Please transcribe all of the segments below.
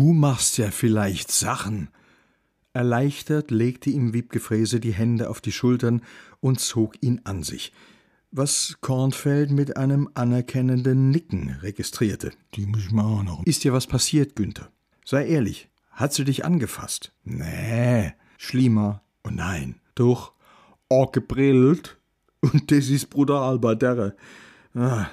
Du machst ja vielleicht Sachen. Erleichtert legte ihm Wiebgefräse die Hände auf die Schultern und zog ihn an sich, was Kornfeld mit einem anerkennenden Nicken registrierte. Die muss ich mal auch noch. Ist dir was passiert, Günther? Sei ehrlich, hat sie dich angefasst? Nee. Schliemer? Oh nein. Doch. Auch gebrillt. Und das ist brutal bei der. Ah.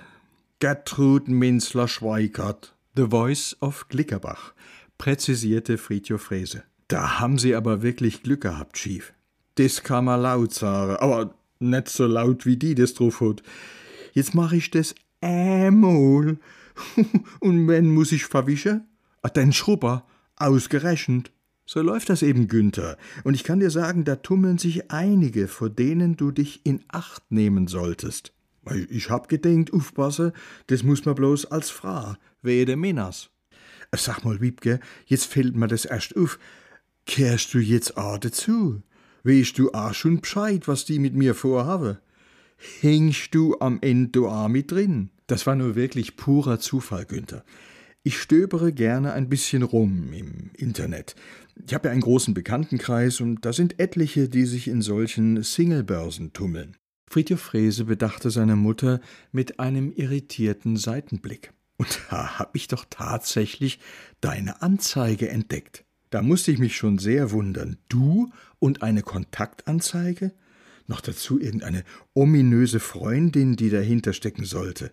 Gertrud Minzler-Schweigert. The Voice of Glickerbach, präzisierte Friedjof Frese. Da haben Sie aber wirklich Glück gehabt, Chief. Das kann man laut sagen, aber nicht so laut wie die das drauf. Jetzt mach ich das einmal. Und wenn muss ich verwischen? Ah, den Schrubber, ausgerechnet. So läuft das eben, Günther. Und ich kann dir sagen, da tummeln sich einige, vor denen du dich in Acht nehmen solltest. Ich hab gedenkt, aufpasse, das muss man bloß als Frau, wehe der Männers. Sag mal, Wiebke, jetzt fällt mir das erst auf. Kehrst du jetzt auch dazu? Weißt du auch schon Bescheid, was die mit mir vorhaben? Hängst du am Ende auch mit drin? Das war nur wirklich purer Zufall, Günther. Ich stöbere gerne ein bisschen rum im Internet. Ich habe ja einen großen Bekanntenkreis und da sind etliche, die sich in solchen Singlebörsen tummeln. Friedhof Frese bedachte seine Mutter mit einem irritierten Seitenblick. Und da hab ich doch tatsächlich deine Anzeige entdeckt. Da musste ich mich schon sehr wundern. Du und eine Kontaktanzeige? Noch dazu irgendeine ominöse Freundin, die dahinter stecken sollte.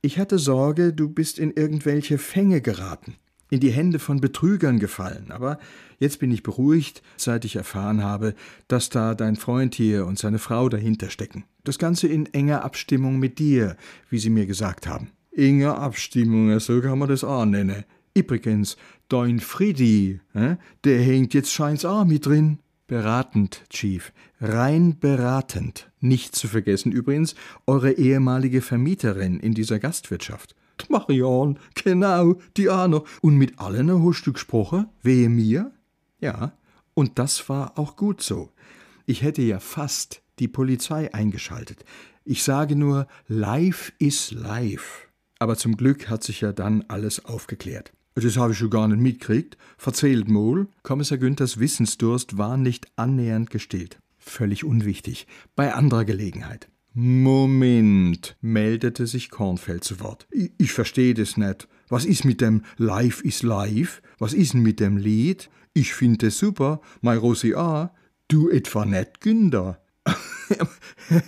Ich hatte Sorge, du bist in irgendwelche Fänge geraten in die Hände von Betrügern gefallen, aber jetzt bin ich beruhigt, seit ich erfahren habe, dass da dein Freund hier und seine Frau dahinter stecken. Das Ganze in enger Abstimmung mit dir, wie sie mir gesagt haben. Enger Abstimmung, so kann man das auch nennen. Übrigens, dein Freddy, äh, der hängt jetzt scheins auch mit drin. Beratend, Chief. Rein beratend. Nicht zu vergessen übrigens eure ehemalige Vermieterin in dieser Gastwirtschaft. Marion, genau, die Anna. Und mit allen hast du gesprochen? Wehe mir? Ja, und das war auch gut so. Ich hätte ja fast die Polizei eingeschaltet. Ich sage nur, live is live. Aber zum Glück hat sich ja dann alles aufgeklärt. Das habe ich schon gar nicht mitgekriegt. Verzählt mal. Kommissar Günthers Wissensdurst war nicht annähernd gestillt. Völlig unwichtig. Bei anderer Gelegenheit. Moment, meldete sich Kornfeld zu Wort. Ich, verstehe das nicht. Was ist mit dem Live is Live? Was ist denn mit dem Lied? Ich finde es super, mein Rosi A. Du etwa nicht, Günder?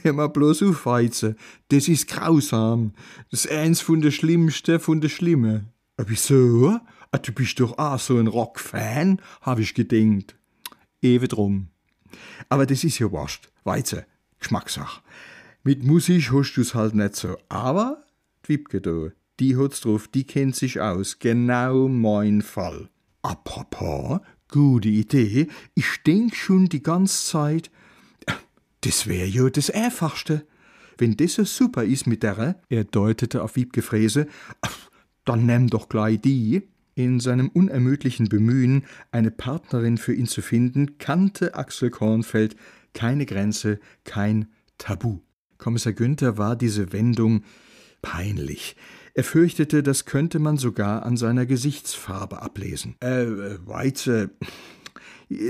Hör mal bloß auf, Weizen. Das ist grausam. Das ist eins von der Schlimmsten von der Schlimme. Wieso? Ah, du bist doch auch so ein Rock-Fan, hab ich gedenkt. Ewe drum. Aber das ist ja wurscht. Weizen, Geschmackssache. Mit Musik hast du's halt nicht so. Aber die Wiebke da, die hat's drauf, die kennt sich aus. Genau mein Fall. Papa, gute Idee. Ich denk schon die ganze Zeit, das wär ja das Einfachste. Wenn das so super ist mit der, er deutete auf Wiebke Fräse, dann nimm doch gleich die. In seinem unermüdlichen Bemühen, eine Partnerin für ihn zu finden, kannte Axel Kornfeld keine Grenze, kein Tabu. Kommissar Günther war diese Wendung peinlich. Er fürchtete, das könnte man sogar an seiner Gesichtsfarbe ablesen. Äh, Weize,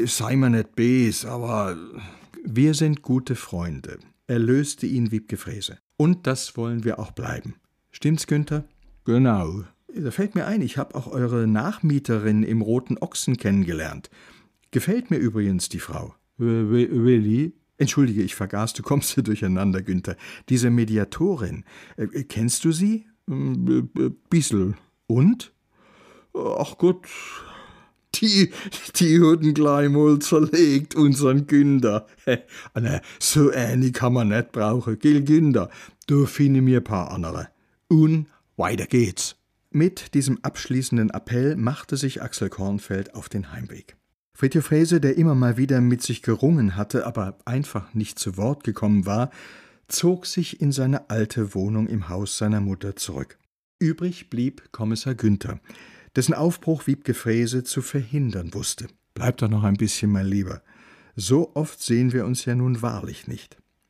sei mir nicht bes, aber wir sind gute Freunde. Er löste ihn wie Gefräse. Und das wollen wir auch bleiben. Stimmt's, Günther? Genau. Da fällt mir ein, ich habe auch eure Nachmieterin im Roten Ochsen kennengelernt. Gefällt mir übrigens die Frau. Willi? Entschuldige, ich vergaß, du kommst hier durcheinander, Günther. Diese Mediatorin, äh, kennst du sie? Ähm, äh, bissel. Und? Ach Gott, die, die wurden gleich mal zerlegt, unseren Günther. Ne, so eine kann man nicht brauchen, gell, Günther? Du finde mir paar andere. Und weiter geht's. Mit diesem abschließenden Appell machte sich Axel Kornfeld auf den Heimweg. Fritjof Frese, der immer mal wieder mit sich gerungen hatte, aber einfach nicht zu Wort gekommen war, zog sich in seine alte Wohnung im Haus seiner Mutter zurück. Übrig blieb Kommissar Günther, dessen Aufbruch Wiebke Frese zu verhindern wusste. Bleib doch noch ein bisschen, mein Lieber. So oft sehen wir uns ja nun wahrlich nicht.